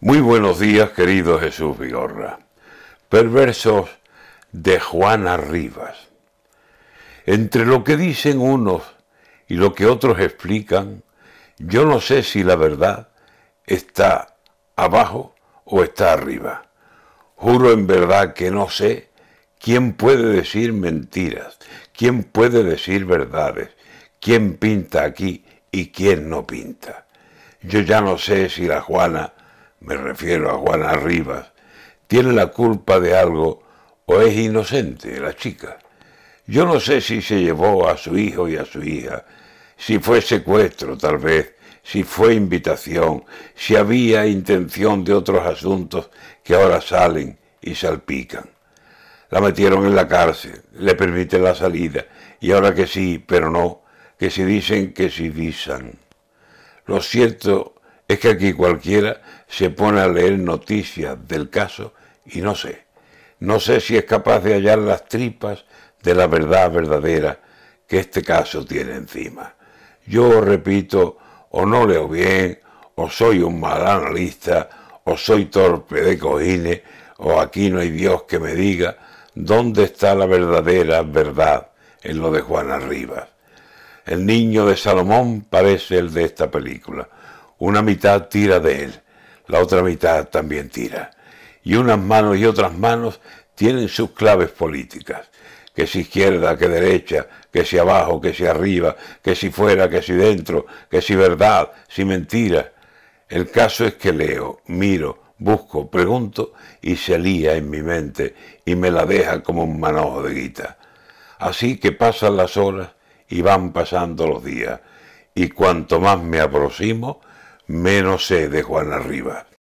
Muy buenos días, querido Jesús Vigorra. Perversos de Juana Rivas. Entre lo que dicen unos y lo que otros explican, yo no sé si la verdad está abajo o está arriba. Juro en verdad que no sé quién puede decir mentiras, quién puede decir verdades, quién pinta aquí y quién no pinta. Yo ya no sé si la Juana me refiero a Juana Rivas, tiene la culpa de algo o es inocente la chica. Yo no sé si se llevó a su hijo y a su hija, si fue secuestro tal vez, si fue invitación, si había intención de otros asuntos que ahora salen y salpican. La metieron en la cárcel, le permiten la salida, y ahora que sí, pero no, que si dicen que si visan. Lo cierto es que aquí cualquiera se pone a leer noticias del caso y no sé, no sé si es capaz de hallar las tripas de la verdad verdadera que este caso tiene encima. Yo repito, o no leo bien, o soy un mal analista, o soy torpe de cojines, o aquí no hay Dios que me diga dónde está la verdadera verdad en lo de Juana Rivas. El niño de Salomón parece el de esta película una mitad tira de él, la otra mitad también tira. Y unas manos y otras manos tienen sus claves políticas, que si izquierda, que derecha, que si abajo, que si arriba, que si fuera, que si dentro, que si verdad, si mentira. El caso es que leo, miro, busco, pregunto y se lía en mi mente y me la deja como un manojo de guita. Así que pasan las horas y van pasando los días y cuanto más me aproximo, menos sé de Juan Arriba.